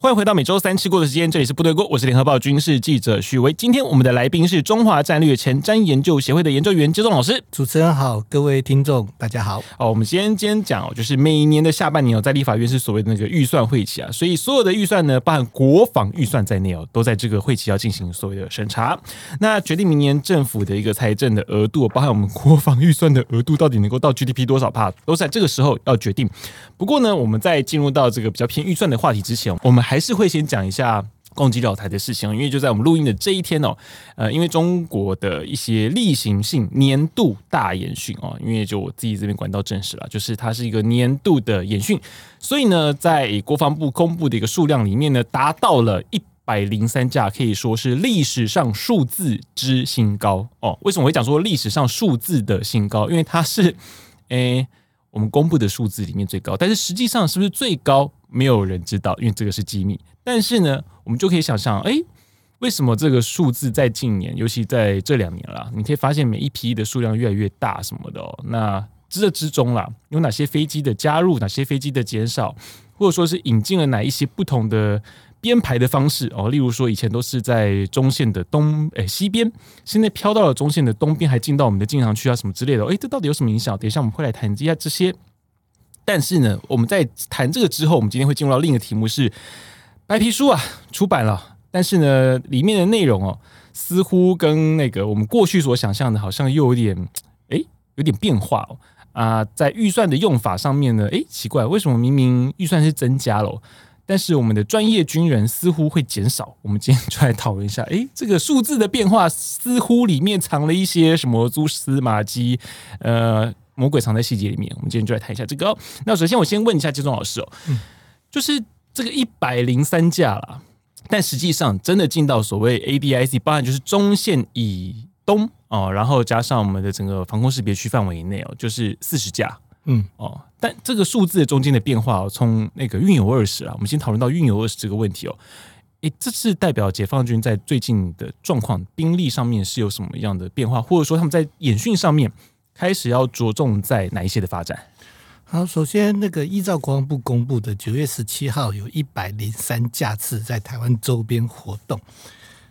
欢迎回到每周三吃过的时间，这里是部队锅，我是联合报军事记者许维。今天我们的来宾是中华战略前瞻研究协会的研究员周仲老师。主持人好，各位听众大家好。哦，我们先今天讲哦，就是每一年的下半年哦，在立法院是所谓的那个预算会期啊，所以所有的预算呢，包含国防预算在内哦，都在这个会期要进行所谓的审查。那决定明年政府的一个财政的额度，包含我们国防预算的额度到底能够到 GDP 多少帕，都在这个时候要决定。不过呢，我们在进入到这个比较偏预算的话题之前，我们还是会先讲一下共机绕台的事情，因为就在我们录音的这一天哦，呃，因为中国的一些例行性年度大演训哦，因为就我自己这边管道证实了，就是它是一个年度的演训，所以呢，在国防部公布的一个数量里面呢，达到了一百零三架，可以说是历史上数字之新高哦。为什么我会讲说历史上数字的新高？因为它是诶。我们公布的数字里面最高，但是实际上是不是最高，没有人知道，因为这个是机密。但是呢，我们就可以想象，哎，为什么这个数字在近年，尤其在这两年啦，你可以发现每一批的数量越来越大什么的哦。那这之中啦，有哪些飞机的加入，哪些飞机的减少，或者说是引进了哪一些不同的？编排的方式哦，例如说以前都是在中线的东诶西边，现在飘到了中线的东边，还进到我们的禁航区啊什么之类的。诶，这到底有什么影响？等一下我们会来谈一下这些。但是呢，我们在谈这个之后，我们今天会进入到另一个题目是白皮书啊出版了，但是呢里面的内容哦，似乎跟那个我们过去所想象的，好像又有点诶有点变化哦啊，在预算的用法上面呢，诶奇怪，为什么明明预算是增加了？但是我们的专业军人似乎会减少，我们今天就来讨论一下，诶，这个数字的变化似乎里面藏了一些什么蛛丝马迹，呃，魔鬼藏在细节里面。我们今天就来谈一下这个哦。那首先我先问一下杰忠老师哦，嗯，就是这个一百零三架啦，但实际上真的进到所谓 ADIC，包含就是中线以东哦，然后加上我们的整个防空识别区范围以内哦，就是四十架。嗯哦，但这个数字中间的变化哦，从那个运油二十啊，我们先讨论到运油二十这个问题哦。诶，这是代表解放军在最近的状况，兵力上面是有什么样的变化，或者说他们在演训上面开始要着重在哪一些的发展？好，首先那个依照国防部公布的九月十七号，有一百零三架次在台湾周边活动。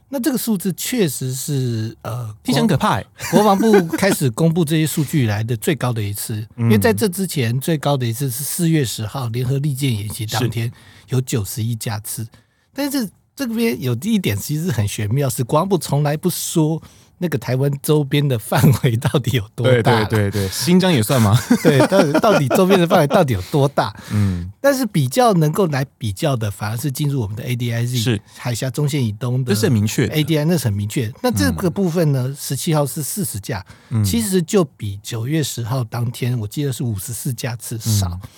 那这个数字确实是呃，非常可怕。国防部开始公布这些数据以来的最高的一次，因为在这之前最高的一次是四月十号联合利剑演习当天有九十一架次，但是这边有一点其实很玄妙，是国防部从来不说。那个台湾周边的范围到底有多大？对对对对，新疆也算吗？对，到底到底周边的范围到底有多大？嗯，但是比较能够来比较的，反而是进入我们的 ADIZ，是海峡中线以东的，这是很明确 ADI，那是很明确。那这个部分呢，十七号是四十架，其实就比九月十号当天我记得是五十四架次少。嗯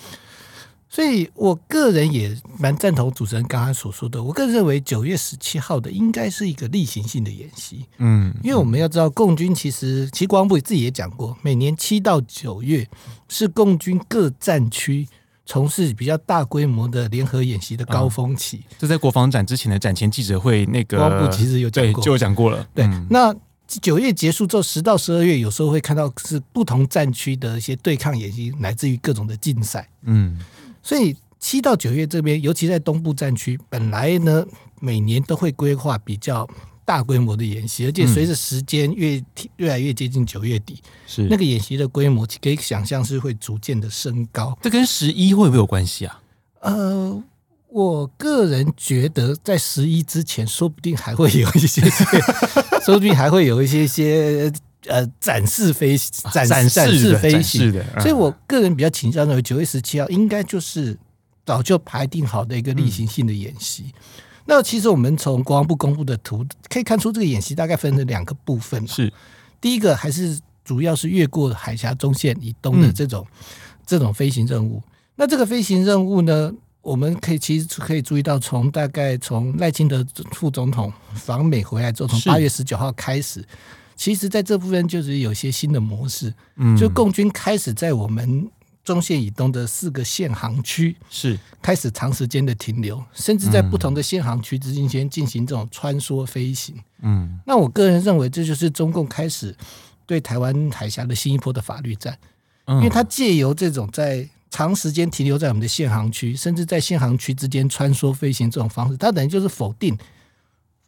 所以，我个人也蛮赞同主持人刚刚所说的。我个人认为，九月十七号的应该是一个例行性的演习。嗯，因为我们要知道，共军其实，其实国防部自己也讲过，每年七到九月是共军各战区从事比较大规模的联合演习的高峰期。就在国防展之前的展前记者会，那个国防部其实有讲过，就有讲过了。对，那九月结束之后，十到十二月有时候会看到是不同战区的一些对抗演习，乃至于各种的竞赛。嗯。所以七到九月这边，尤其在东部战区，本来呢每年都会规划比较大规模的演习，而且随着时间越越来越接近九月底，是那个演习的规模可以想象是会逐渐的升高。这跟十一会不会有关系啊？呃，我个人觉得在十一之前，说不定还会有一些些，说不定还会有一些些。呃，展示飞展展示飞行的，所以我个人比较倾向认为九月十七号应该就是早就排定好的一个例行性的演习。嗯、那其实我们从国防部公布的图可以看出，这个演习大概分成两个部分。是第一个还是主要是越过海峡中线以东的这种、嗯、这种飞行任务。那这个飞行任务呢，我们可以其实可以注意到，从大概从赖清德副总统访美回来之后，从八月十九号开始。其实，在这部分就是有些新的模式，嗯，就共军开始在我们中线以东的四个限航区是开始长时间的停留，甚至在不同的限航区之间进行这种穿梭飞行。嗯，那我个人认为，这就是中共开始对台湾海峡的新一波的法律战，嗯、因为它借由这种在长时间停留在我们的限航区，甚至在限航区之间穿梭飞行这种方式，它等于就是否定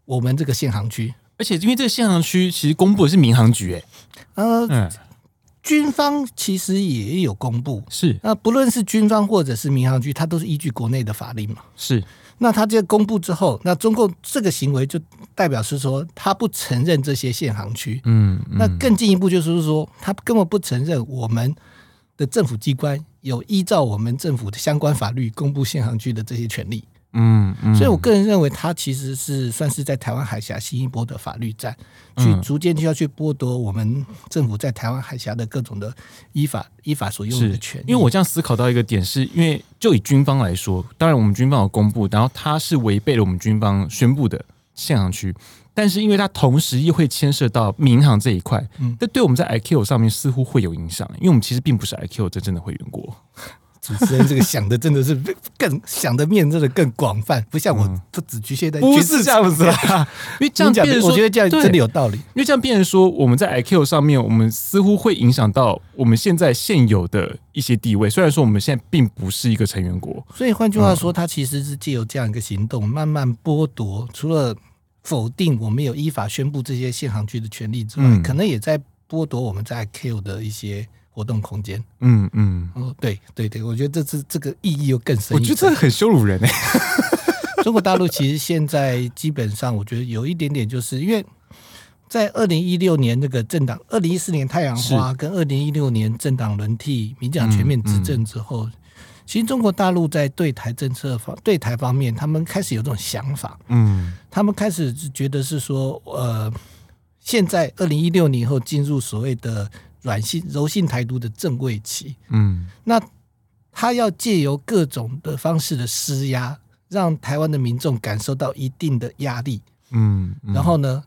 我们这个限航区。而且，因为这个限航区其实公布的是民航局、欸，哎，呃。嗯军方其实也有公布，是那不论是军方或者是民航局，它都是依据国内的法令嘛。是，那他这个公布之后，那中共这个行为就代表是说，他不承认这些限航区。嗯，嗯，那更进一步就是说，他根本不承认我们的政府机关有依照我们政府的相关法律公布限航区的这些权利。嗯，嗯，所以我个人认为，它其实是算是在台湾海峡新一波的法律战，去逐渐就要去剥夺我们政府在台湾海峡的各种的依法依法所用的权利。因为我这样思考到一个点，是因为就以军方来说，当然我们军方有公布，然后它是违背了我们军方宣布的限航区，但是因为它同时又会牵涉到民航这一块，嗯，这对我们在 ICAO 上面似乎会有影响，因为我们其实并不是 ICAO 真正的会员国。主持人这个想的真的是更想的面真的更广泛，不像我不只局限在不是这样子啦。因为这样变成说，我觉得这样真的有道理。因为这样变成说，我们在 ICAO 上面，我们似乎会影响到我们现在现有的一些地位。虽然说我们现在并不是一个成员国，所以换句话说，它其实是借由这样一个行动，慢慢剥夺除了否定我们有依法宣布这些限航区的权利之外，可能也在剥夺我们在 ICAO 的一些。活动空间，嗯嗯，哦，对对对，我觉得这次这个意义又更深。我觉得这很羞辱人哎。中国大陆其实现在基本上，我觉得有一点点，就是因为在二零一六年那个政党，二零一四年太阳花跟二零一六年政党轮替，民进党全面执政之后，嗯嗯、其实中国大陆在对台政策方对台方面，他们开始有这种想法，嗯，他们开始觉得是说，呃，现在二零一六年后进入所谓的。软性柔性台独的正位期，嗯，那他要借由各种的方式的施压，让台湾的民众感受到一定的压力，嗯，嗯，然后呢，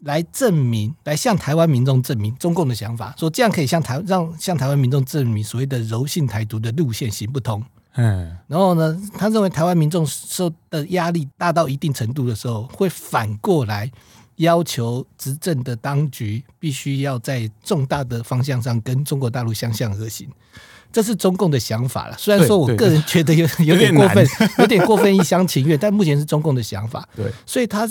来证明，来向台湾民众证明中共的想法，说这样可以向台让向台湾民众证明所谓的柔性台独的路线行不通，嗯，然后呢，他认为台湾民众受的压力大到一定程度的时候，会反过来。要求执政的当局必须要在重大的方向上跟中国大陆相向而行，这是中共的想法了。虽然说我个人觉得有 有点过分，有点过分一厢情愿，但目前是中共的想法。对，所以他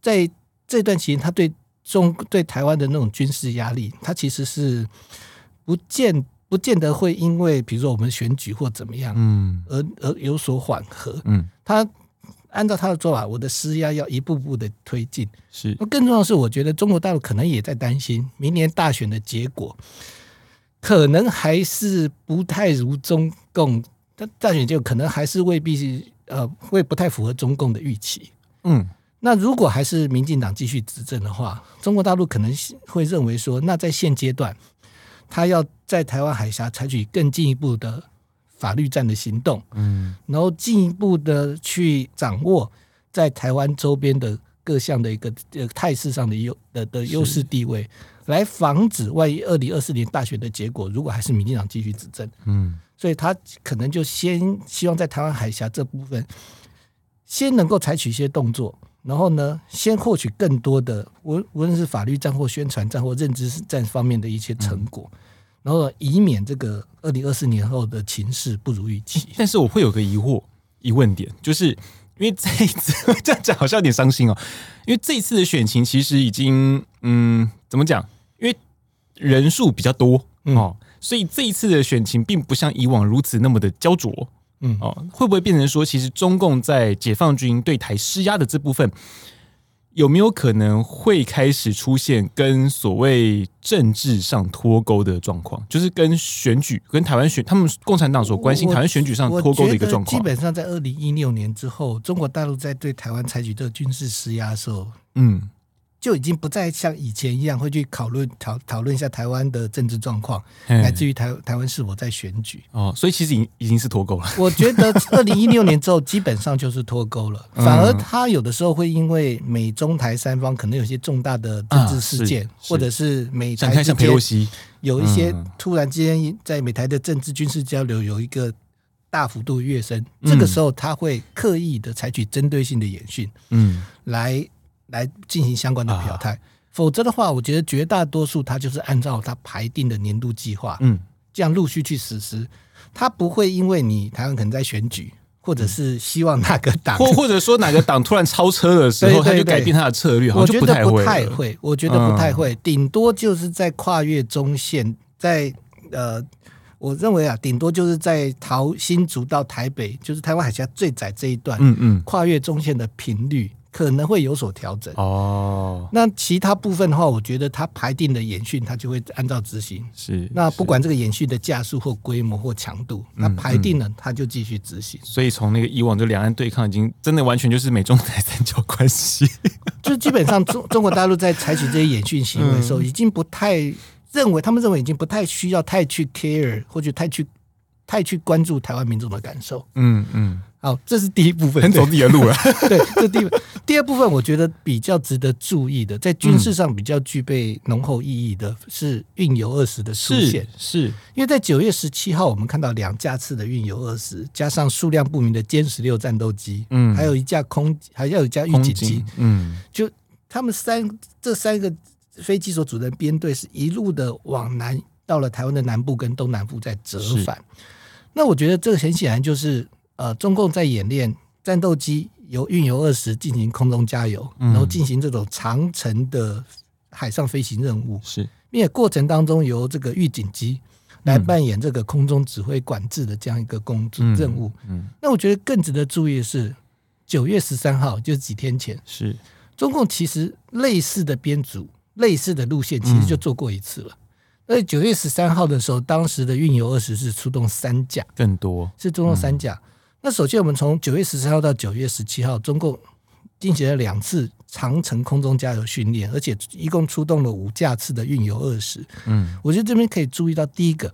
在这段期间，他对中对台湾的那种军事压力，他其实是不见不见得会因为比如说我们选举或怎么样，嗯，而而有所缓和。嗯，他。按照他的做法，我的施压要一步步的推进。是，那更重要的是，我觉得中国大陆可能也在担心，明年大选的结果可能还是不太如中共。他大选结果可能还是未必是呃，会不太符合中共的预期。嗯，那如果还是民进党继续执政的话，中国大陆可能会认为说，那在现阶段，他要在台湾海峡采取更进一步的。法律战的行动，嗯，然后进一步的去掌握在台湾周边的各项的一个呃态势上的优的的优势地位，来防止万一二零二四年大选的结果如果还是民进党继续执政，嗯，所以他可能就先希望在台湾海峡这部分先能够采取一些动作，然后呢，先获取更多的无无论是法律战或宣传战或认知战方面的一些成果。嗯然后以免这个二零二四年后的情势不如预期，但是我会有个疑惑疑问点，就是因为这一次 这样讲好像有点伤心哦，因为这一次的选情其实已经嗯怎么讲？因为人数比较多嗯哦，嗯、所以这一次的选情并不像以往如此那么的焦灼，嗯哦，会不会变成说，其实中共在解放军对台施压的这部分？有没有可能会开始出现跟所谓政治上脱钩的状况？就是跟选举、跟台湾选他们共产党所关心台湾选举上脱钩的一个状况。基本上在二零一六年之后，中国大陆在对台湾采取这个军事施压的时候，嗯，就已经不再像以前一样会去讨论讨讨论一下台湾的政治状况，乃至于台台湾是否在选举。哦，所以其实已经已经是脱钩了。我觉得二零一六年之后基本上就是脱钩了，反而他有的时候会因为美中台三方可能有些重大的政治事件，啊、或者是美台之间有一些突然之间在美台的政治军事交流有一个大幅度跃升，这个时候他会刻意的采取针对性的演训，嗯，来。来进行相关的表态，否则的话，我觉得绝大多数他就是按照他排定的年度计划，嗯，这样陆续去实施，他不会因为你台湾可能在选举，或者是希望哪个党，或或者说哪个党突然超车的时候，他就改变他的策略，我觉得不太会，我觉得不太会，顶多就是在跨越中线，在呃，我认为啊，顶多就是在桃新竹到台北，就是台湾海峡最窄这一段，嗯嗯，跨越中线的频率。可能会有所调整哦。那其他部分的话，我觉得他排定的演训，他就会按照执行。是。那不管这个演训的架数或规模或强度，那排定了，他就继续执行。所以从那个以往就两岸对抗，已经真的完全就是美中台三角关系。就基本上中中国大陆在采取这些演训行为的时候，已经不太认为，他们认为已经不太需要太去 care 或者太去太去关注台湾民众的感受。嗯嗯。好，这是第一部分，走自己的路了。对，这第一部分。第二部分，我觉得比较值得注意的，在军事上比较具备浓厚意义的是运油二十的出现。是，是因为在九月十七号，我们看到两架次的运油二十，加上数量不明的歼十六战斗机，嗯，还有一架空，还要有一架预警机，嗯，就他们三这三个飞机所组成编队，是一路的往南，到了台湾的南部跟东南部再折返。那我觉得这个很显然就是。呃，中共在演练战斗机由运油二十进行空中加油，然后进行这种长程的海上飞行任务，是，并且过程当中由这个预警机来扮演这个空中指挥管制的这样一个工作任务。嗯，那我觉得更值得注意的是，九月十三号就是几天前，是。中共其实类似的编组、类似的路线，其实就做过一次了。而九月十三号的时候，当时的运油二十是出动三架，更多。是出动三架。那首先，我们从九月十三号到九月十七号，中共进行了两次长城空中加油训练，而且一共出动了五架次的运油二十。嗯，我觉得这边可以注意到，第一个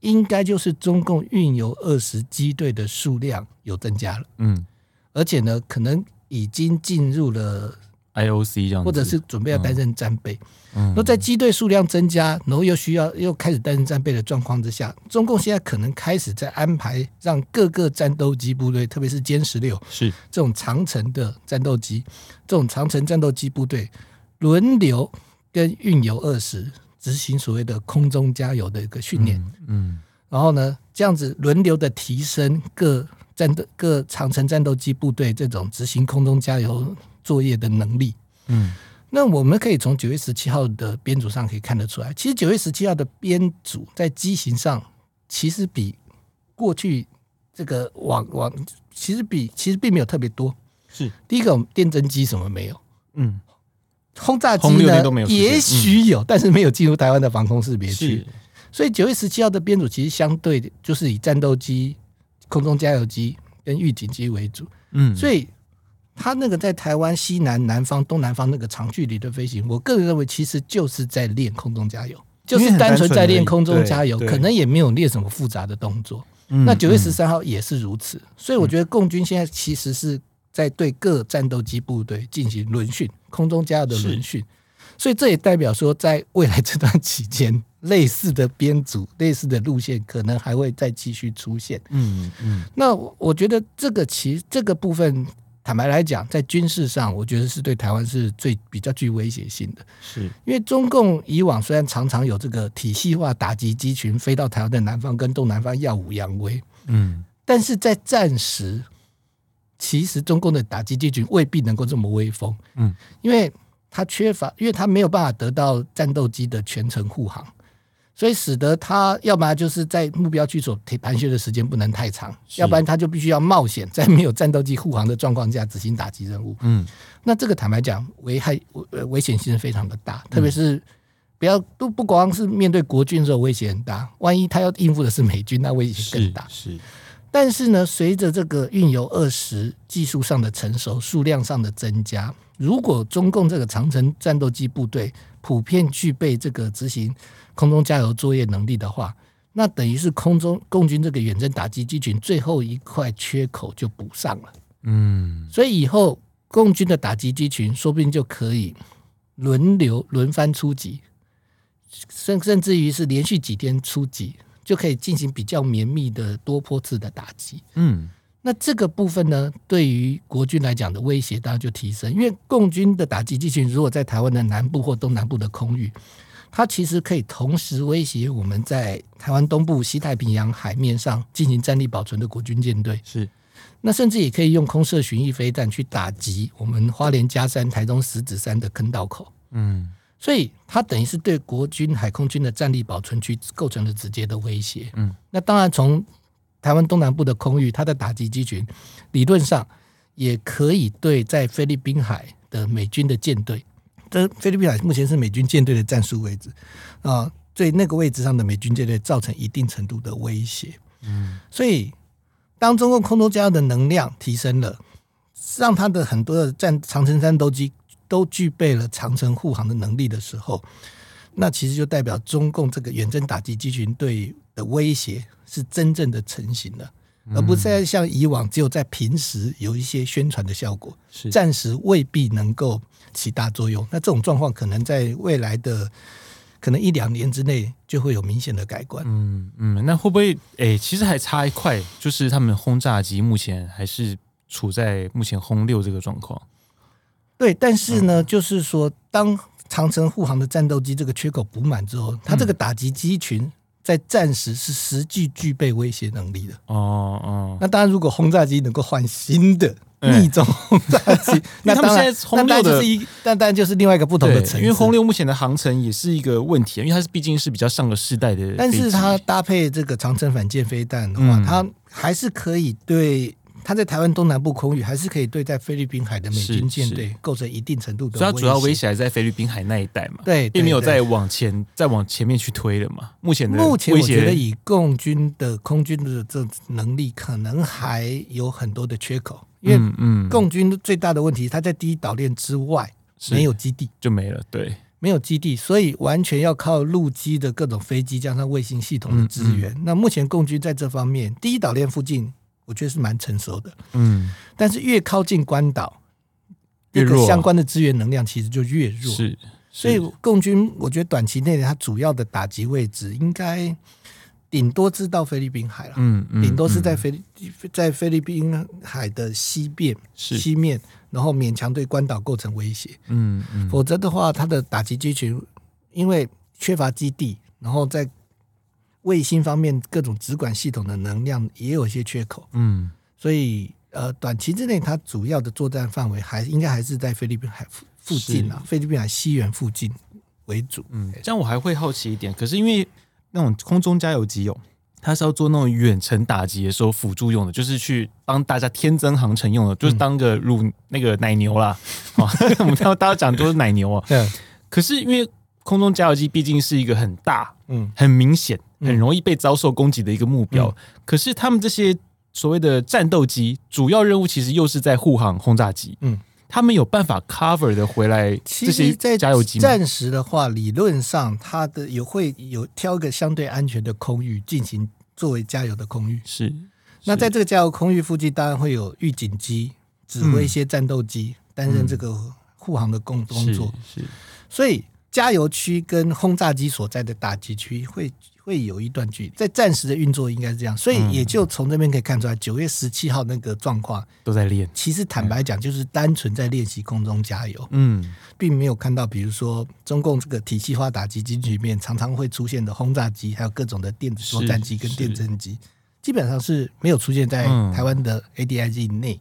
应该就是中共运油二十机队的数量有增加了。嗯，而且呢，可能已经进入了。IOC 这样，或者是准备要担任战备，嗯，那在机队数量增加，然后又需要又开始担任战备的状况之下，中共现在可能开始在安排让各个战斗机部队，特别是歼十六，是。这种长城的战斗机，这种长城战斗机部队轮流跟运油二十执行所谓的空中加油的一个训练，嗯，然后呢，这样子轮流的提升各战斗各长城战斗机部队这种执行空中加油。作业的能力，嗯，那我们可以从九月十七号的编组上可以看得出来，其实九月十七号的编组在机型上，其实比过去这个往往其实比其实并没有特别多。是。第一个，电侦机什么没有，嗯，轰炸机呢也许有，但是没有进入台湾的防空识别区。所以九月十七号的编组其实相对就是以战斗机、空中加油机跟预警机为主，嗯，所以。他那个在台湾西南、南方、东南方那个长距离的飞行，我个人认为其实就是在练空中加油，就是单纯在练空中加油，可能也没有练什么复杂的动作。那九月十三号也是如此，所以我觉得共军现在其实是在对各战斗机部队进行轮训，空中加油的轮训。所以这也代表说，在未来这段期间，类似的编组、类似的路线可能还会再继续出现。嗯嗯，那我觉得这个其实这个部分。坦白来讲，在军事上，我觉得是对台湾是最比较具威胁性的。是因为中共以往虽然常常有这个体系化打击机群飞到台湾的南方跟东南方耀武扬威，嗯，但是在战时，其实中共的打击机群未必能够这么威风，嗯，因为它缺乏，因为它没有办法得到战斗机的全程护航。所以使得他要么就是在目标区所盘旋的时间不能太长，要不然他就必须要冒险在没有战斗机护航的状况下执行打击任务。嗯，那这个坦白讲，危害危险性是非常的大，特别是不要都不光是面对国军的时候危险很大，万一他要应付的是美军，那危险更大。是，是但是呢，随着这个运油二十技术上的成熟、数量上的增加，如果中共这个长城战斗机部队普遍具备这个执行空中加油作业能力的话，那等于是空中共军这个远征打击机群最后一块缺口就补上了。嗯，所以以后共军的打击机群说不定就可以轮流轮番出击，甚甚至于是连续几天出击，就可以进行比较绵密的多波次的打击。嗯。那这个部分呢，对于国军来讲的威胁当然就提升，因为共军的打击机群如果在台湾的南部或东南部的空域，它其实可以同时威胁我们在台湾东部西太平洋海面上进行战力保存的国军舰队。是，那甚至也可以用空射巡弋飞弹去打击我们花莲加山、台中石子山的坑道口。嗯，所以它等于是对国军海空军的战力保存区构成了直接的威胁。嗯，那当然从台湾东南部的空域，它的打击机群理论上也可以对在菲律宾海的美军的舰队，这菲律宾海目前是美军舰队的战术位置啊，对那个位置上的美军舰队造成一定程度的威胁。嗯，所以当中共空中加油的能量提升了，让他的很多的战长城战斗机都具备了长城护航的能力的时候，那其实就代表中共这个远征打击机群对的威胁。是真正的成型了，而不是在像以往只有在平时有一些宣传的效果，是暂时未必能够起大作用。那这种状况可能在未来的可能一两年之内就会有明显的改观。嗯嗯，那会不会诶、欸？其实还差一块，就是他们轰炸机目前还是处在目前轰六这个状况。对，但是呢，嗯、就是说，当长城护航的战斗机这个缺口补满之后，它这个打击机群。在战时是实际具备威胁能力的哦哦。那当然，如果轰炸机能够换新的逆中轰炸机，那他们现在轰六就是一，但当然就是另外一个不同的层。因为轰六目前的航程也是一个问题，因为它是毕竟是比较上个世代的，但是它搭配这个长城反舰飞弹的话，它还是可以对。它在台湾东南部空域还是可以对在菲律宾海的美军舰队构成一定程度的它主要威胁还在菲律宾海那一带嘛？对，并没有再往前再往前面去推了嘛？目前的目前我觉得以共军的空军的这能力，可能还有很多的缺口，因为嗯，共军最大的问题，它在第一岛链之外没有基地，就没了。对，没有基地，所以完全要靠陆基的各种飞机加上卫星系统的支援。那目前共军在这方面，第一岛链附近。我觉得是蛮成熟的，嗯，但是越靠近关岛，这个相关的资源能量其实就越弱，是，所以共军我觉得短期内它主要的打击位置应该顶多是到菲律宾海了，嗯，顶多是在菲律在菲律宾海的西边西面，然后勉强对关岛构成威胁，嗯嗯，否则的话，它的打击机群因为缺乏基地，然后在。卫星方面各种直管系统的能量也有一些缺口，嗯，所以呃，短期之内它主要的作战范围还应该还是在菲律宾海附附近啊，菲律宾海西缘附近为主。嗯，这样我还会好奇一点，可是因为那种空中加油机哦，它是要做那种远程打击的时候辅助用的，就是去帮大家添增航程用的，就是当个乳那个奶牛啦。啊、嗯，我们大家讲都是奶牛啊。对。可是因为空中加油机毕竟是一个很大，嗯，很明显。很容易被遭受攻击的一个目标，嗯、可是他们这些所谓的战斗机，主要任务其实又是在护航轰炸机。嗯，他们有办法 cover 的回来这些加油机。暂时的话，理论上它的也会有挑一个相对安全的空域进行作为加油的空域。是，那在这个加油空域附近，当然会有预警机指挥一些战斗机担任这个护航的工工作。是，是所以加油区跟轰炸机所在的打击区会。会有一段距离，在暂时的运作应该是这样，所以也就从这边可以看出来，九月十七号那个状况都在练。其实坦白讲，就是单纯在练习空中加油，嗯，并没有看到，比如说中共这个体系化打击机里面常常会出现的轰炸机，还有各种的电子作战机跟电侦机，基本上是没有出现在台湾的 ADIZ 内，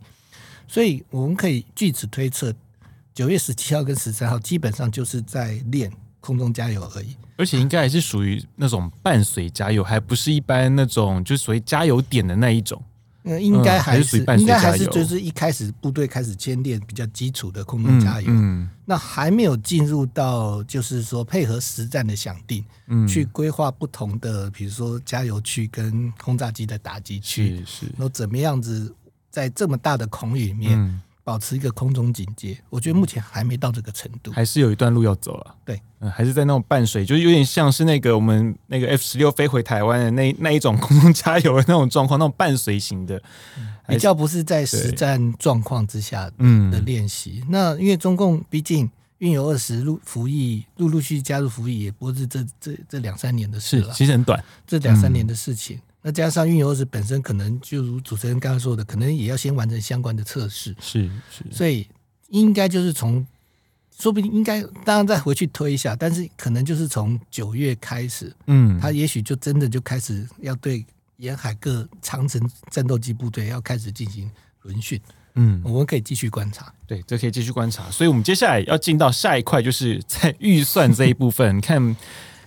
所以我们可以据此推测，九月十七号跟十三号基本上就是在练空中加油而已。而且应该还是属于那种伴随加油，还不是一般那种就是属于加油点的那一种。嗯，应该还是属于伴随加油，应该还是就是一开始部队开始先练比较基础的空中加油。嗯，嗯那还没有进入到就是说配合实战的想定，嗯，去规划不同的比如说加油区跟轰炸机的打击区，是是，然后怎么样子在这么大的空域里面保持一个空中警戒。我觉得目前还没到这个程度，还是有一段路要走了。对，嗯，还是在那种伴随，就是有点像是那个我们那个 F 十六飞回台湾的那那一种空中加油的那种状况，那种伴随型的，比较不是在实战状况之下嗯的练习。那因为中共毕竟。运油二十陆服役，陆陆续续加入服役，也不是这这这两三年的事了。其实很短，这两三年的事情。嗯、那加上运油二十本身，可能就如主持人刚刚说的，可能也要先完成相关的测试。是是，所以应该就是从，说不定应该当然再回去推一下，但是可能就是从九月开始，嗯，他也许就真的就开始要对沿海各长城战斗机部队要开始进行轮训。嗯，我们可以继续观察。对，这可以继续观察。所以，我们接下来要进到下一块，就是在预算这一部分。你 看，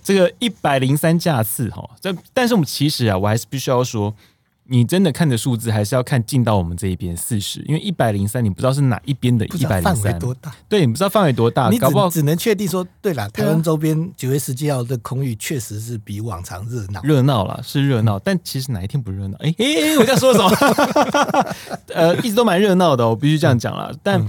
这个一百零三架次哈，这但是我们其实啊，我还是必须要说。你真的看的数字，还是要看进到我们这一边四十，因为一百零三，你不知道是哪一边的一百零三，多大？对，你不知道范围多大，你只搞不好只能确定说，对了，台湾周边九月十七号的空域确实是比往常热闹，热闹了是热闹，但其实哪一天不热闹？哎哎哎，我在说什么？呃，一直都蛮热闹的，我必须这样讲了。但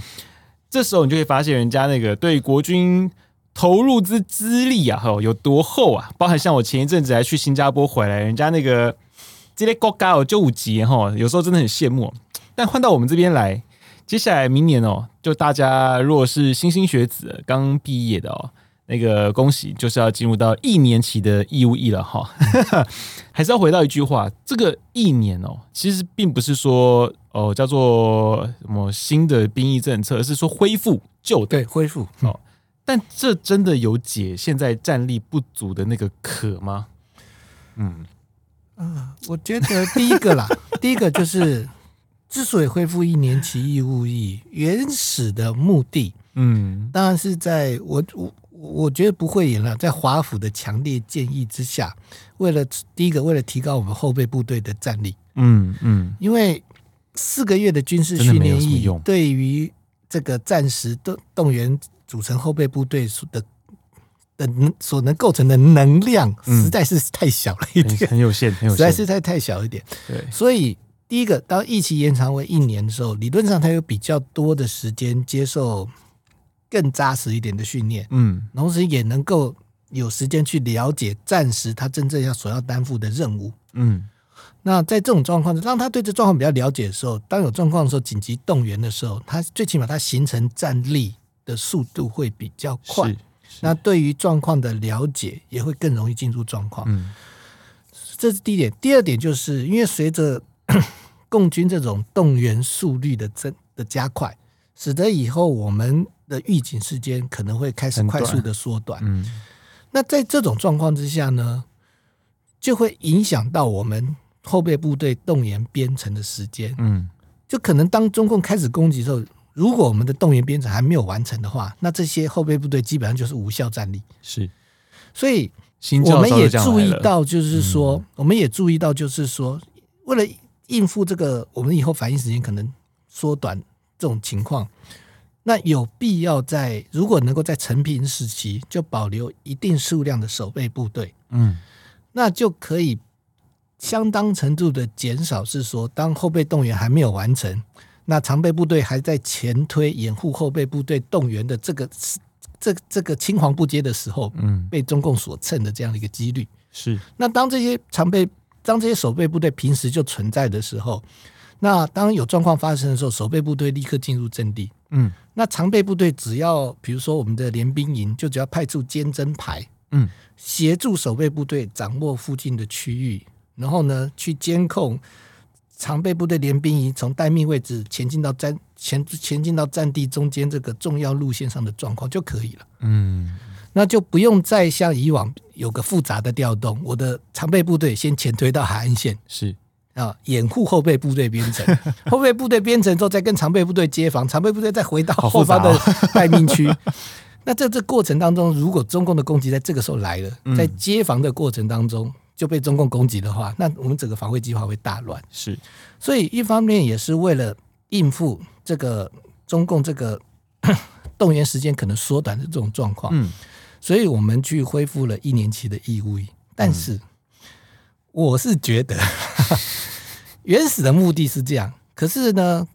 这时候你就会发现，人家那个对国军投入之资历啊，哈，有多厚啊？包含像我前一阵子还去新加坡回来，人家那个。这些国家哦，就五级哈，有时候真的很羡慕。但换到我们这边来，接下来明年哦，就大家如果是新兴学子刚毕业的哦，那个恭喜，就是要进入到一年期的义务役了哈。还是要回到一句话，这个一年哦，其实并不是说哦叫做什么新的兵役政策，而是说恢复旧的对恢复哦。但这真的有解现在战力不足的那个渴吗？嗯。啊，我觉得第一个啦，第一个就是之所以恢复一年期义务役，原始的目的，嗯，当然是在我我我觉得不会赢了，在华府的强烈建议之下，为了第一个为了提高我们后备部队的战力，嗯嗯，因为四个月的军事训练役对于这个战时动动员组成后备部队的。的能所能构成的能量实在是太小了一点，嗯、很有限，很有限，实在是太太小一点。对，所以第一个，当疫情延长为一年的时候，理论上他有比较多的时间接受更扎实一点的训练，嗯，同时也能够有时间去了解战时他真正要所要担负的任务，嗯。那在这种状况，当他对这状况比较了解的时候，当有状况的时候，紧急动员的时候，他最起码他形成战力的速度会比较快。那对于状况的了解也会更容易进入状况，嗯，这是第一点。第二点就是因为随着 共军这种动员速率的增的加快，使得以后我们的预警时间可能会开始快速的缩短。嗯，那在这种状况之下呢，就会影响到我们后备部队动员编成的时间。嗯，就可能当中共开始攻击的时候。如果我们的动员编程还没有完成的话，那这些后备部队基本上就是无效战力。是，所以我们也注意到，就是说，我们也注意到，就是说，为了应付这个，我们以后反应时间可能缩短这种情况，那有必要在如果能够在成平时期就保留一定数量的守备部队，嗯，那就可以相当程度的减少，是说当后备动员还没有完成。那常备部队还在前推掩护后备部队动员的这个这这个青黄不接的时候，嗯，被中共所趁的这样的一个几率是。那当这些常备当这些守备部队平时就存在的时候，那当有状况发生的时候，守备部队立刻进入阵地，嗯，那常备部队只要比如说我们的联兵营就只要派出监侦排，嗯，协助守备部队掌握附近的区域，然后呢去监控。常备部队联兵营从待命位置前进到战前前进到战地中间这个重要路线上的状况就可以了。嗯，那就不用再像以往有个复杂的调动。我的常备部队先前推到海岸线，是啊，掩护后备部队编成，后备部队编成之后再跟常备部队接防，常备部队再回到后方的待命区。哦、那在这过程当中，如果中共的攻击在这个时候来了，在接防的过程当中。就被中共攻击的话，那我们整个防卫计划会大乱。是，所以一方面也是为了应付这个中共这个 动员时间可能缩短的这种状况，嗯，所以我们去恢复了一年期的义务役。但是，我是觉得 原始的目的是这样，可是呢，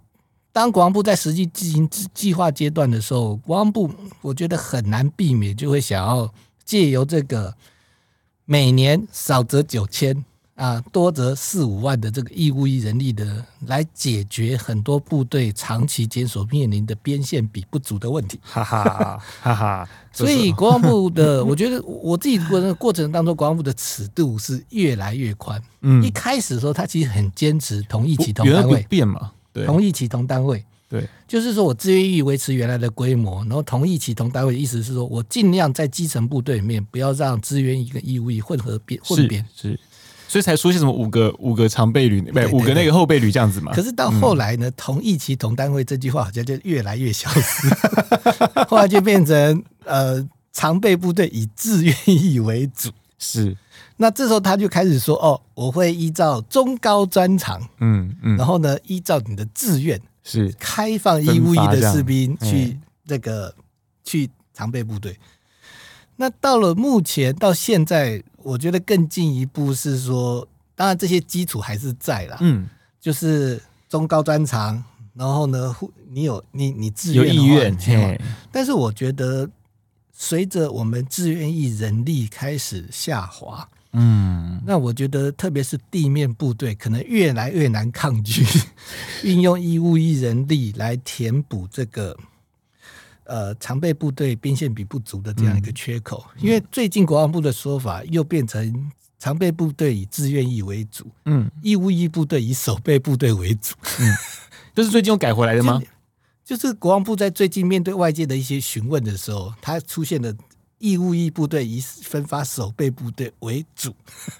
当国防部在实际进行计划阶段的时候，国防部我觉得很难避免就会想要借由这个每年少则九千啊，多则四五万的这个义务役人力的，来解决很多部队长期间所面临的边线比不足的问题。哈哈哈哈！所以国防部的，我觉得我自己过的过程当中，国防部的尺度是越来越宽。嗯，一开始的时候，他其实很坚持同一起同单位变嘛。对同一起同单位，对，就是说我自愿意维持原来的规模，然后同役期同单位的意思是说我尽量在基层部队里面不要让志愿役跟义务役混合编混编，是，所以才出现什么五个五个常备旅，不五个那个后备旅这样子嘛。可是到后来呢，嗯、同役期同单位这句话好像就越来越消失，后来就变成呃常备部队以志愿役为主，是。那这时候他就开始说：“哦，我会依照中高专长，嗯嗯，然后呢，依照你的志愿是开放义务役的士兵去这个去常备部队。那到了目前到现在，我觉得更进一步是说，当然这些基础还是在啦，嗯，就是中高专长，然后呢，你有你你自愿有意愿，但是我觉得随着我们志愿役人力开始下滑。”嗯，那我觉得，特别是地面部队，可能越来越难抗拒运用义务役人力来填补这个呃常备部队兵线比不足的这样一个缺口。嗯、因为最近国防部的说法又变成常备部队以志愿役为主，嗯，义务役部队以守备部队为主，嗯，这是最近又改回来的吗？就，就是国防部在最近面对外界的一些询问的时候，他出现了。义务役部队以分发守备部队为主，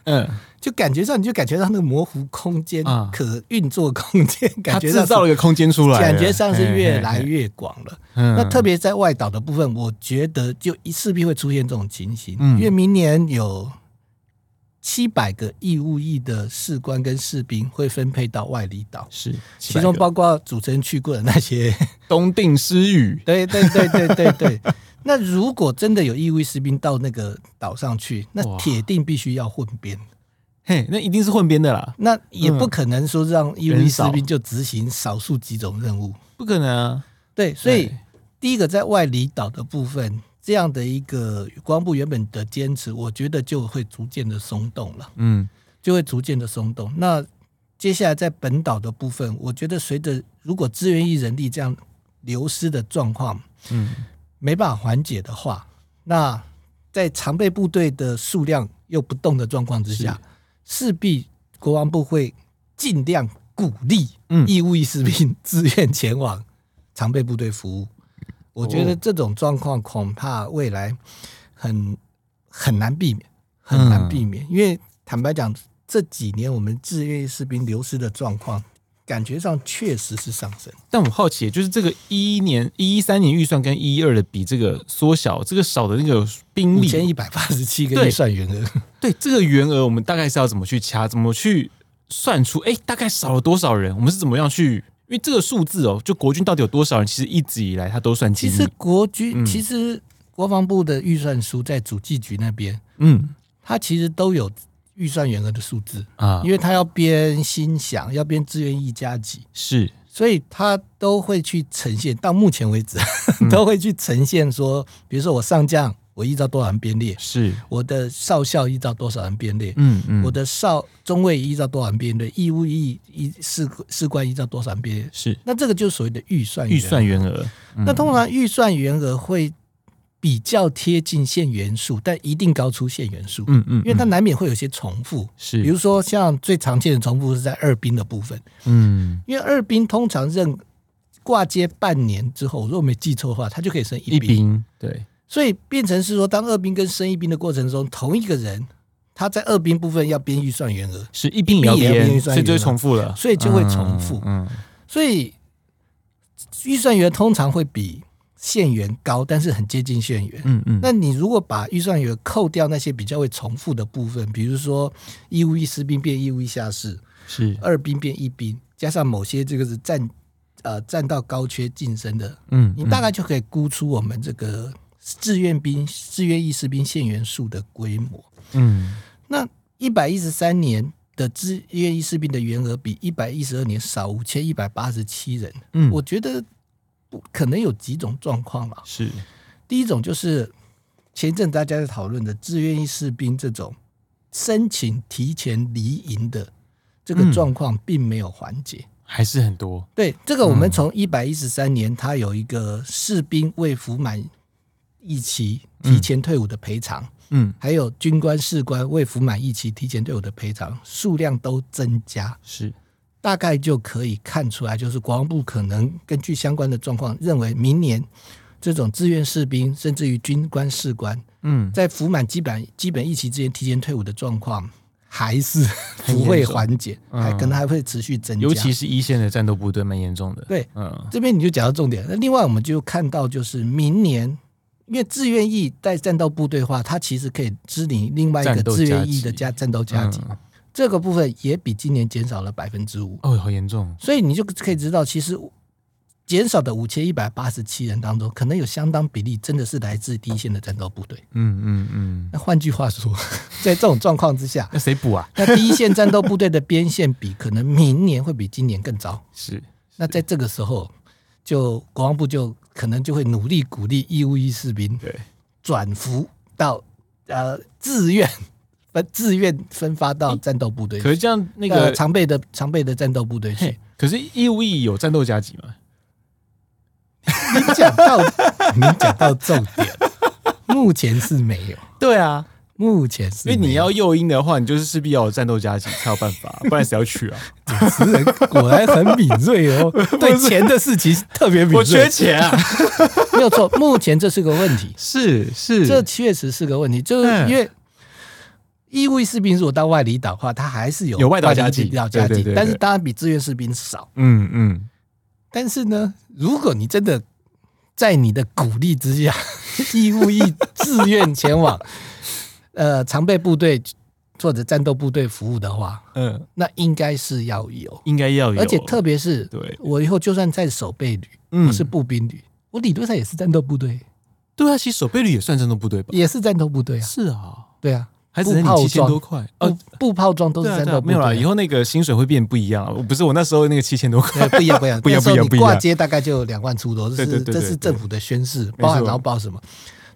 嗯，就感觉上你就感觉到那个模糊空间、可运作空间，感觉制造了一个空间出来，感觉上是越来越广了。那特别在外岛的部分，我觉得就势必会出现这种情形，因为明年有七百个义务役的士官跟士兵会分配到外离岛，是其中包括主持人去过的那些 东定诗语，对对对对对对。那如果真的有义务役士兵到那个岛上去，那铁定必须要混编，嘿，那一定是混编的啦。那也不可能说让义务役士兵就执行少数几种任务，不可能啊。对，所以第一个在外离岛的部分，这样的一个国防部原本的坚持，我觉得就会逐渐的松动了。嗯，就会逐渐的松动。那接下来在本岛的部分，我觉得随着如果志愿役人力这样流失的状况，嗯。没办法缓解的话，那在常备部队的数量又不动的状况之下，势必国防部会尽量鼓励义务役士兵自愿前往常备部队服务。我觉得这种状况恐怕未来很很难避免，很难避免。因为坦白讲，这几年我们志愿士兵流失的状况。感觉上确实是上升，但我好奇，就是这个一一年一一三年预算跟一一二的比，这个缩小，这个少的那个兵力，一千一百八十七个预算员额，对这个员额，我们大概是要怎么去掐，怎么去算出？哎，大概少了多少人？我们是怎么样去？因为这个数字哦，就国军到底有多少人？其实一直以来他都算清。其实国军，嗯、其实国防部的预算书在主计局那边，嗯，他其实都有。预算员额的数字啊，因为他要编薪饷，要编志愿役加给，是，所以他都会去呈现。到目前为止，嗯、都会去呈现说，比如说我上将，我依照多少人编列，是我的少校依照多少人编列，嗯嗯，我的少中尉依照多少人编列，义务役一士士官依照多少人编列，是。那这个就是所谓的预算预算员额。嗯、那通常预算员额会。比较贴近现元素，但一定高出现员数。嗯嗯，因为它难免会有些重复。是，比如说像最常见的重复是在二兵的部分。嗯，因为二兵通常任挂接半年之后，如果没记错的话，他就可以升一兵。一兵对，所以变成是说，当二兵跟升一兵的过程中，同一个人他在二兵部分要编预算员额，是一兵也要编预算员额，所以就会重复了，所以就会重复。嗯，所以预算员通常会比。现员高，但是很接近现员。嗯嗯，那你如果把预算员扣掉那些比较会重复的部分，比如说义务役士兵变义务役下士，是二兵变一兵，加上某些这个是战呃战到高缺晋升的，嗯，你大概就可以估出我们这个志愿兵志愿役士兵现员数的规模。嗯，那一百一十三年的志愿役士兵的员额比一百一十二年少五千一百八十七人。嗯，我觉得可能有几种状况嘛。是，第一种就是前一阵大家在讨论的志愿役士兵这种申请提前离营的这个状况，并没有缓解。嗯还是很多。对，这个我们从一百一十三年，他有一个士兵未服满役期提前退伍的赔偿，嗯，还有军官、士官未服满役期提前退伍的赔偿数量都增加，是。大概就可以看出来，就是国防部可能根据相关的状况，认为明年这种志愿士兵，甚至于军官、士官，嗯，在服满基本基本役期之前提前退伍的状况。还是 不会缓解，还可能还会持续增加，尤其是一线的战斗部队蛮严重的。对，嗯，这边你就讲到重点。那另外我们就看到，就是明年，因为志愿役在战斗部队的话，它其实可以支领另外一个志愿役的加战斗加给，这个部分也比今年减少了百分之五。哦，好严重！所以你就可以知道，其实。减少的五千一百八十七人当中，可能有相当比例真的是来自第一线的战斗部队。嗯嗯嗯。那换句话说，在这种状况之下，那 谁补啊？那第一线战斗部队的边线比可能明年会比今年更糟。是。那在这个时候，就国防部就可能就会努力鼓励义务役士兵对转服到呃自愿分自愿分发到战斗部队。可是这样那个常备的常备的战斗部队去。可是义务役有战斗加级吗？你讲到你讲到重点，目前是没有。对啊，目前是因为你要诱因的话，你就是势必要有战斗加级才有办法，不然谁要去啊？主持人果然很敏锐哦，对钱的事情特别敏锐。我缺钱啊，没有错，目前这是个问题，是是，这确实是个问题，就是因为义务士兵如果到外离岛的话，他还是有有外岛加给，加级，但是当然比志愿士兵少。嗯嗯。但是呢，如果你真的在你的鼓励之下，义务役自愿前往呃常备部队或者战斗部队服务的话，嗯，那应该是要有，应该要有，而且特别是对我以后就算在守备旅，我是步兵旅，我理论上也是战斗部队。对啊，其实守备旅也算战斗部队吧？也是战斗部队啊。是啊，对啊。还只能七千多块，呃，步炮装都是战斗部队。没有啦，以后那个薪水会变不一样。我不是我那时候那个七千多块，不一样，不一样，不一样，不一样。你挂接大概就两万出头，这是这是政府的宣誓，包含然后报什么？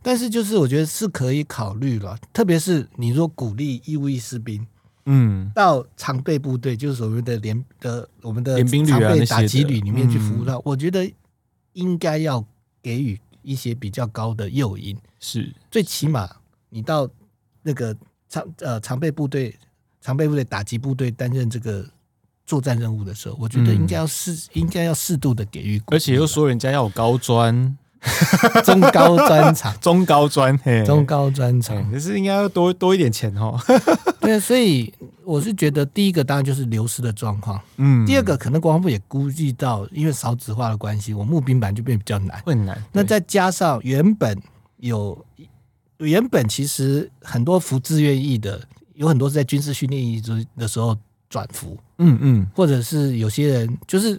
但是就是我觉得是可以考虑了，特别是你说鼓励义务役士兵，嗯，到常备部队，就是所谓的连的我们的联兵旅啊、打击旅里面去服务到，我觉得应该要给予一些比较高的诱因，是。最起码你到那个。常呃常备部队、常备部队打击部队担任这个作战任务的时候，我觉得应该要适、嗯、应该要适度的给予，而且又说人家要有高专、中高专场、中高专、中高专场，可是应该要多多一点钱哦。对，所以我是觉得第一个当然就是流失的状况，嗯，第二个可能国防部也估计到，因为少子化的关系，我募兵版就变比较难，困难。那再加上原本有。原本其实很多服志愿役的，有很多是在军事训练役的时候转服，嗯嗯，或者是有些人就是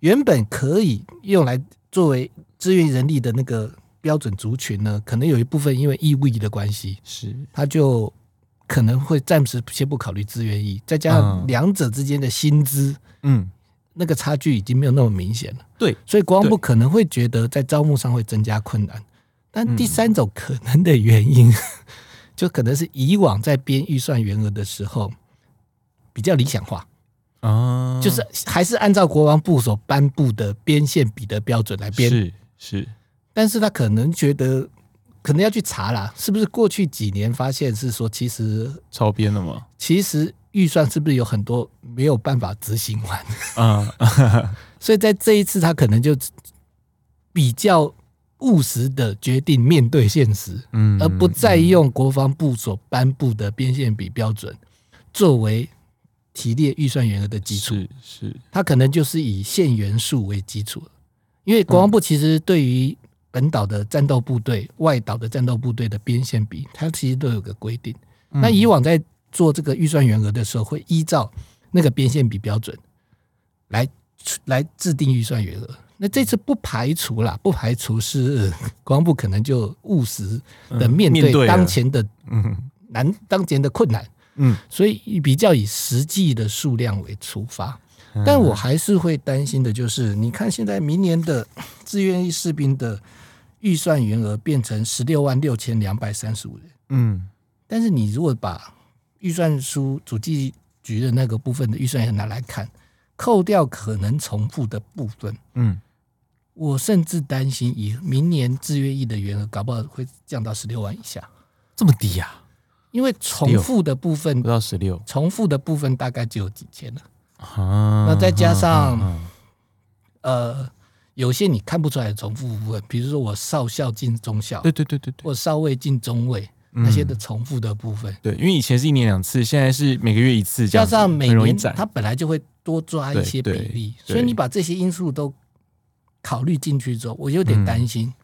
原本可以用来作为志愿人力的那个标准族群呢，可能有一部分因为义务役的关系，是。他就可能会暂时先不考虑志愿役，再加上两者之间的薪资，嗯，那个差距已经没有那么明显了，对，所以国防部可能会觉得在招募上会增加困难。但第三种可能的原因，嗯、就可能是以往在编预算员额的时候比较理想化。啊，就是还是按照国防部所颁布的编线比的标准来编，是是。但是他可能觉得，可能要去查啦，是不是过去几年发现是说，其实超编了吗？其实预算是不是有很多没有办法执行完啊？所以在这一次，他可能就比较。务实的决定面对现实，嗯，而不再用国防部所颁布的边线比标准作为提列预算员额的基础。是是，它可能就是以现元素为基础。因为国防部其实对于本岛的战斗部队、外岛的战斗部队的边线比，它其实都有个规定。那以往在做这个预算员额的时候，会依照那个边线比标准来来制定预算员额。那这次不排除啦，不排除是国防部可能就务实的面对当前的难，当前的困难，嗯，所以比较以实际的数量为出发。但我还是会担心的，就是你看现在明年的志愿役士兵的预算员额变成十六万六千两百三十五人，嗯，但是你如果把预算书主计局的那个部分的预算也拿来看，扣掉可能重复的部分，嗯，我甚至担心以明年志愿役的员额搞不好会降到十六万以下，这么低呀？因为重复的部分不到十六，重复的部分大概只有几千了。啊，那再加上，啊啊啊、呃，有些你看不出来的重复部分，比如说我少校进中校，对对对对对，或少尉进中尉，嗯、那些的重复的部分，对，因为以前是一年两次，现在是每个月一次，加上每年他本来就会多抓一些比例，所以你把这些因素都考虑进去之后，我有点担心，嗯、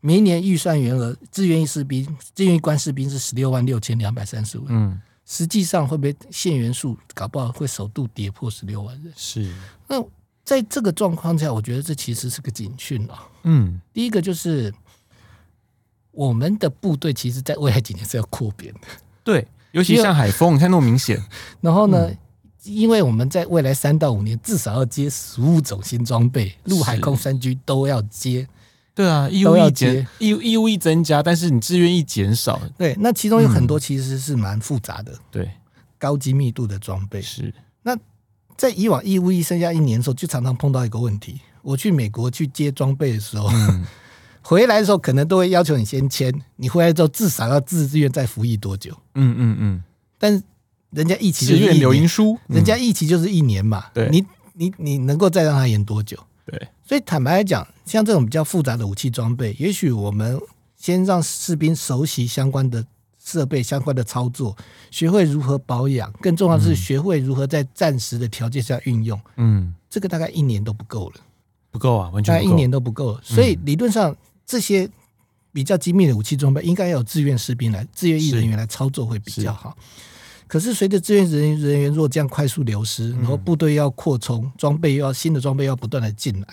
明年预算员额，志愿役士兵、志愿役官士兵是十六万六千两百三十五，嗯。实际上会不会现员数搞不好会首度跌破十六万人？是。那在这个状况下，我觉得这其实是个警讯啊。嗯，第一个就是我们的部队其实在未来几年是要扩编的。对，尤其像海风，你看那么明显。然后呢，嗯、因为我们在未来三到五年至少要接十五种新装备，陆海空三军都要接。对啊，义务役减，义义务役增加，但是你志愿役减少。对，那其中有很多其实是蛮复杂的，对、嗯，高精密度的装备是。那在以往义务役剩下一年的时候，就常常碰到一个问题：我去美国去接装备的时候，嗯、回来的时候可能都会要求你先签，你回来之后至少要自愿再服役多久？嗯嗯嗯。但人家一期就是留营书，人家一期就是一年嘛，对、嗯，你你你能够再让他延多久？对，所以坦白来讲，像这种比较复杂的武器装备，也许我们先让士兵熟悉相关的设备、相关的操作，学会如何保养，更重要的是学会如何在暂时的条件下运用。嗯，这个大概一年都不够了，不够啊，完全大概一年都不够了。所以理论上，这些比较精密的武器装备，应该要有志愿士兵来、志愿役人员来操作会比较好。可是随着志愿人人员若这样快速流失，然后部队要扩充装备，又要新的装备要不断的进来，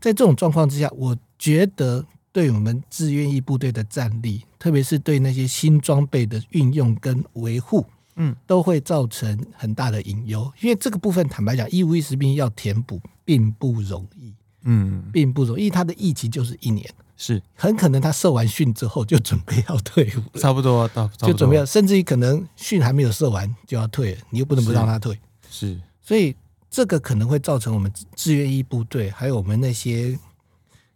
在这种状况之下，我觉得对我们志愿役部队的战力，特别是对那些新装备的运用跟维护，嗯，都会造成很大的隐忧。因为这个部分，坦白讲，义务役士兵要填补并不容易，嗯，并不容易，因为他的役期就是一年。是很可能他受完训之后就准备要退伍，差不多到就准备要，甚至于可能训还没有受完就要退了，你又不能不让他退。是，是所以这个可能会造成我们志愿役部队还有我们那些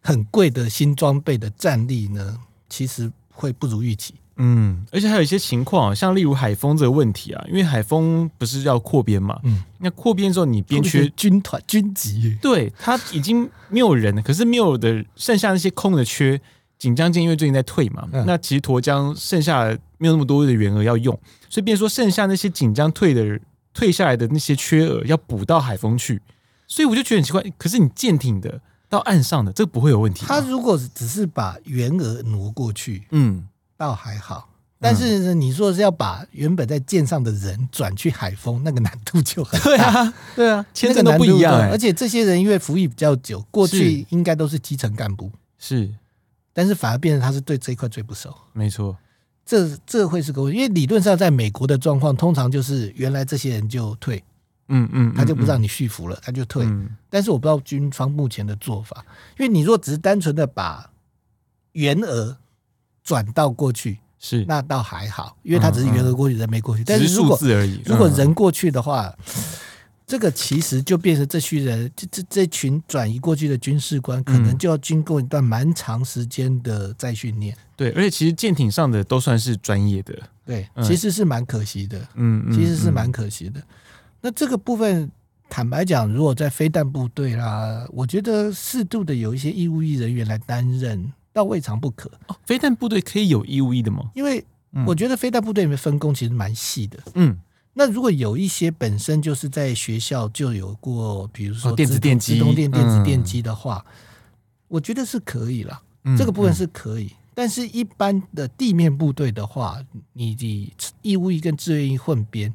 很贵的新装备的战力呢，其实会不如预期。嗯，而且还有一些情况，像例如海风这个问题啊，因为海风不是要扩编嘛，嗯，那扩编之后你编缺军团军级，对，他已经没有人了，可是没有的剩下那些空的缺，锦江舰因为最近在退嘛，嗯、那其实沱江剩下没有那么多的员额要用，所以变说剩下那些锦江退的退下来的那些缺额要补到海风去，所以我就觉得很奇怪，可是你舰艇的到岸上的这个不会有问题，他如果只是把员额挪过去，嗯。倒还好，但是你说是要把原本在舰上的人转去海风，那个难度就很大。对啊，对啊，签证都不一样，欸。而且这些人因为服役比较久，过去应该都是基层干部。是，但是反而变成他是对这一块最不熟。没错，这这会是个问题，因为理论上在美国的状况，通常就是原来这些人就退，嗯嗯，他就不让你续服了，他就退。但是我不知道军方目前的做法，因为你若只是单纯的把原额。转到过去是那倒还好，因为他只是员额过去，人没过去。但是数字而已。如果人过去的话，这个其实就变成这群人，这这这群转移过去的军事官，可能就要经过一段蛮长时间的再训练。对，而且其实舰艇上的都算是专业的。对，其实是蛮可惜的。嗯，其实是蛮可惜的。那这个部分，坦白讲，如果在飞弹部队啦，我觉得适度的有一些义务役人员来担任。倒未尝不可哦。飞弹部队可以有义务役的吗？因为我觉得飞弹部队里面分工其实蛮细的。嗯，那如果有一些本身就是在学校就有过，比如说电子电机、自动电电子电机的话，嗯、我觉得是可以了。这个部分是可以。但是，一般的地面部队的话，你的义务役跟志愿役混编，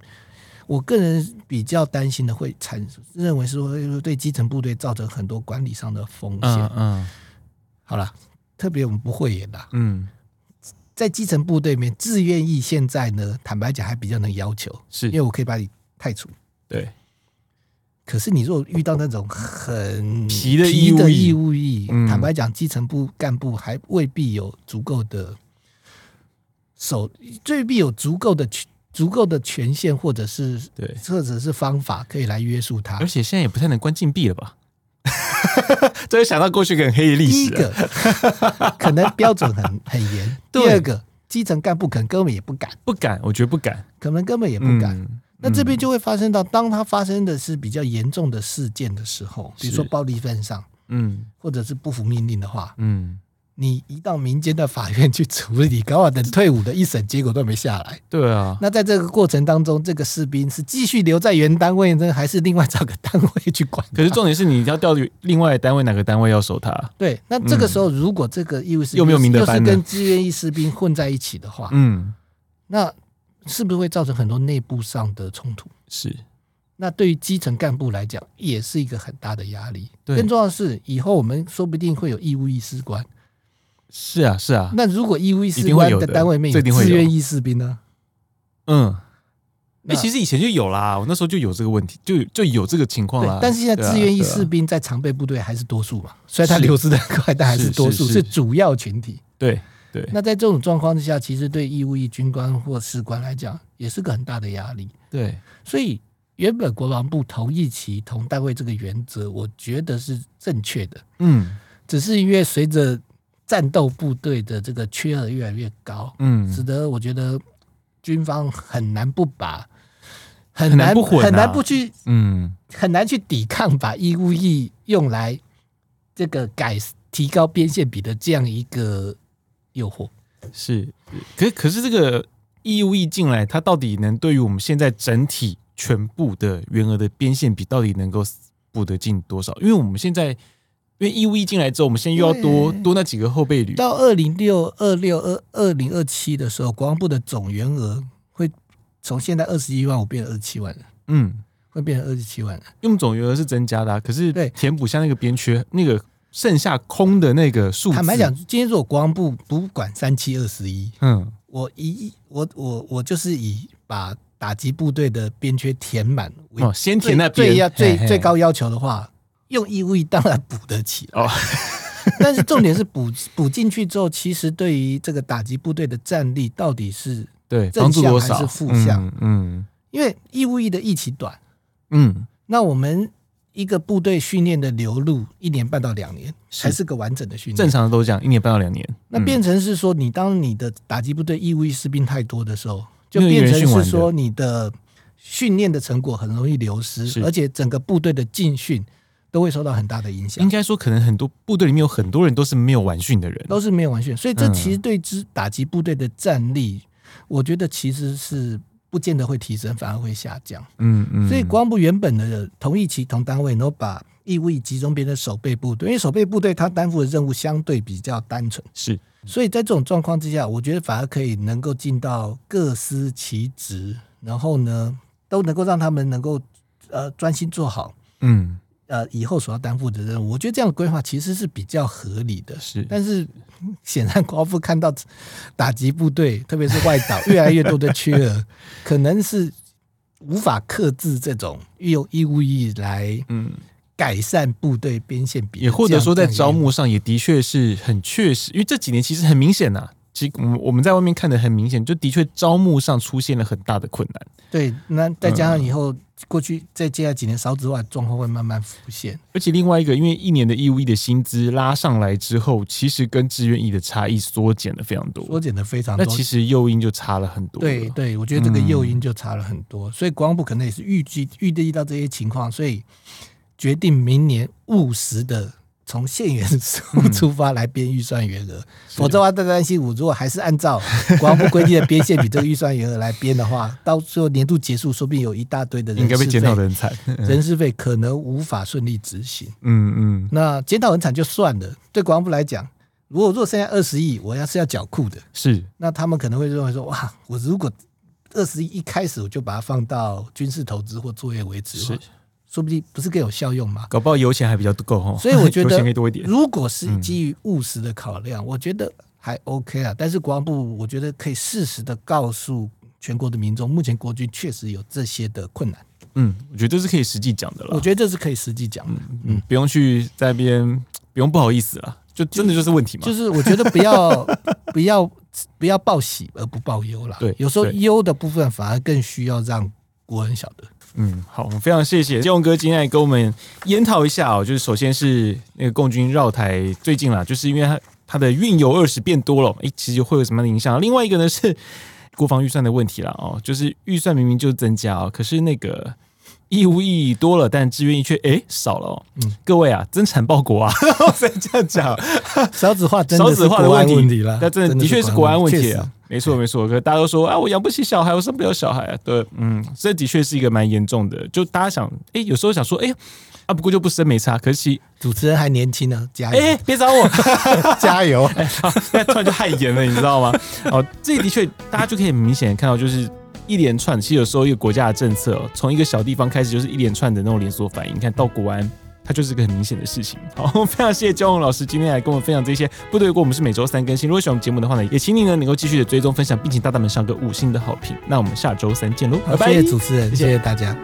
我个人比较担心的会产认为是说对基层部队造成很多管理上的风险。嗯，嗯好了。特别我们不会演的，嗯，在基层部队里面，自愿意现在呢，坦白讲还比较能要求，是因为我可以把你太除。对。可是你如果遇到那种很皮的义义务役，嗯、坦白讲，基层部干部还未必有足够的手，未必有足够的足够的权限，或者是对，或者是方法可以来约束他。而且现在也不太能关禁闭了吧？这就想到过去很黑的历史。第一个 可能标准很很严，第二个基层干部可能根本也不敢，不敢，我觉得不敢，可能根本也不敢。嗯那这边就会发生到，当它发生的是比较严重的事件的时候，比如说暴力犯上，嗯，或者是不服命令的话，嗯，你移到民间的法院去处理，搞好等退伍的一审结果都没下来。对啊，那在这个过程当中，这个士兵是继续留在原单位呢，还是另外找个单位去管？可是重点是你要调另外的单位，哪个单位要守他？对，那这个时候如果这个义务士兵又没有明德又是跟志愿役士兵混在一起的话，嗯，那。是不是会造成很多内部上的冲突？是，那对于基层干部来讲，也是一个很大的压力。更重要的是，以后我们说不定会有义务役士官。是啊，是啊。那如果义务役士官的单位面有志愿役士兵呢？嗯，哎，其实以前就有啦，我那时候就有这个问题，就就有这个情况啦。但是现在志愿役士兵在常备部队还是多数嘛，虽然他流失的快，但 还是多数，是主要群体。对。对，那在这种状况之下，其实对义务役军官或士官来讲，也是个很大的压力。对，所以原本国防部同一期同单位这个原则，我觉得是正确的。嗯，只是因为随着战斗部队的这个缺额越来越高，嗯，使得我觉得军方很难不把很难不很难不去，嗯，很难去抵抗把义务役用来这个改提高边线比的这样一个。诱惑是，可是可是这个义务役进来，它到底能对于我们现在整体全部的员额的边线比，到底能够补得进多少？因为我们现在，因为义务役进来之后，我们现在又要多多那几个后备旅。到二零六二六二二零二七的时候，国防部的总员额会从现在二十一万五变成二十七万了。嗯，会变成二十七万人。用总员额是增加的，啊，可是对填补下那个边缺那个。剩下空的那个数，坦白讲，今天如果国防部不管三七二十一，嗯，我一我我我就是以把打击部队的边缺填满为，哦，先填那最要最最高要求的话，用义务役当然补得起哦。但是重点是补补进去之后，其实对于这个打击部队的战力到底是对正向还是负向？嗯，因为义务役的役期短，嗯，那我们。一个部队训练的流露，一年半到两年，才是个完整的训练。正常的都讲一年半到两年。那变成是说，你当你的打击部队义务役士兵太多的时候，就变成是说你的训练的成果很容易流失，而且整个部队的进训都会受到很大的影响。应该说，可能很多部队里面有很多人都是没有完训的人，都是没有完训，所以这其实对之打击部队的战力，我觉得其实是。不见得会提升，反而会下降。嗯嗯，所以国防部原本的同一期同单位，然后把义务役集中编的守备部队，因为守备部队他担负的任务相对比较单纯。是，所以在这种状况之下，我觉得反而可以能够尽到各司其职，然后呢，都能够让他们能够呃专心做好。嗯。呃，以后所要担负的任务，我觉得这样的规划其实是比较合理的。是，但是 显然国防部看到打击部队，特别是外岛 越来越多的缺额，可能是无法克制这种用义务役来嗯改善部队边线比，也或者说在招募上也的确是很确实，因为这几年其实很明显呐、啊。其实我们我们在外面看的很明显，就的确招募上出现了很大的困难。对，那再加上以后过去再接下来几年少子化状况会慢慢浮现。而且另外一个，因为一年的义务役的薪资拉上来之后，其实跟志愿役的差异缩减了非常多，缩减的非常多。那其实诱因就差了很多。对对，我觉得这个诱因就差了很多。所以国防部可能也是预计预计到这些情况，所以决定明年务实的。从现元素 出发来编预算原额，嗯、否则的话，在担心我如果还是按照国防部规定的编线比这个预算原额来编的话，到时候年度结束，说不定有一大堆的人应该被检讨人惨，人事费可能无法顺利执行。嗯嗯，那检讨很惨就算了，对国防部来讲，如果如果剩下二十亿，我要是要缴库的，是那他们可能会认为说，哇，我如果二十亿一开始我就把它放到军事投资或作业维持。是。说不定不是更有效用吗？搞不好油钱还比较够哦。所以我觉得，如果是基于务实的考量，嗯、我觉得还 OK 啊。但是国防部我觉得可以适时的告诉全国的民众，目前国军确实有这些的困难。嗯，我觉得这是可以实际讲的了。我觉得这是可以实际讲的。嗯，嗯，不用去在那边，不用不好意思了，就真的就是问题嘛。就是我觉得不要 不要不要报喜而不报忧了。对，有时候忧的部分反而更需要让国人晓得。嗯，好，我们非常谢谢建宏哥今天来跟我们研讨一下哦。就是首先是那个共军绕台最近啦，就是因为它它的运油二十变多了，哎，其实会有什么样的影响？另外一个呢是国防预算的问题了哦，就是预算明明就增加哦，可是那个。义务役多了，但志愿役却诶少了哦。嗯，各位啊，增产报国啊，所以这样讲，少子化真的是国安问题了。那真的的确是国安问题啊，没错没错。可大家都说啊，我养不起小孩，我生不了小孩啊。对，嗯，这的确是一个蛮严重的。就大家想，诶，有时候想说，诶，啊，不过就不生没差。可惜主持人还年轻呢，加油！诶，别找我，加油！哎，突然就汗颜了，你知道吗？哦，这的确大家就可以明显看到，就是。一连串，其实有时候一个国家的政策，从一个小地方开始，就是一连串的那种连锁反应。你看到国安，它就是个很明显的事情。好，非常谢谢建宏老师今天来跟我们分享这些部队锅。我们是每周三更新，如果喜欢我们节目的话呢，也请你呢能够继续的追踪分享，并请大大们上个五星的好评。那我们下周三见喽，拜拜！谢谢主持人，谢谢大家。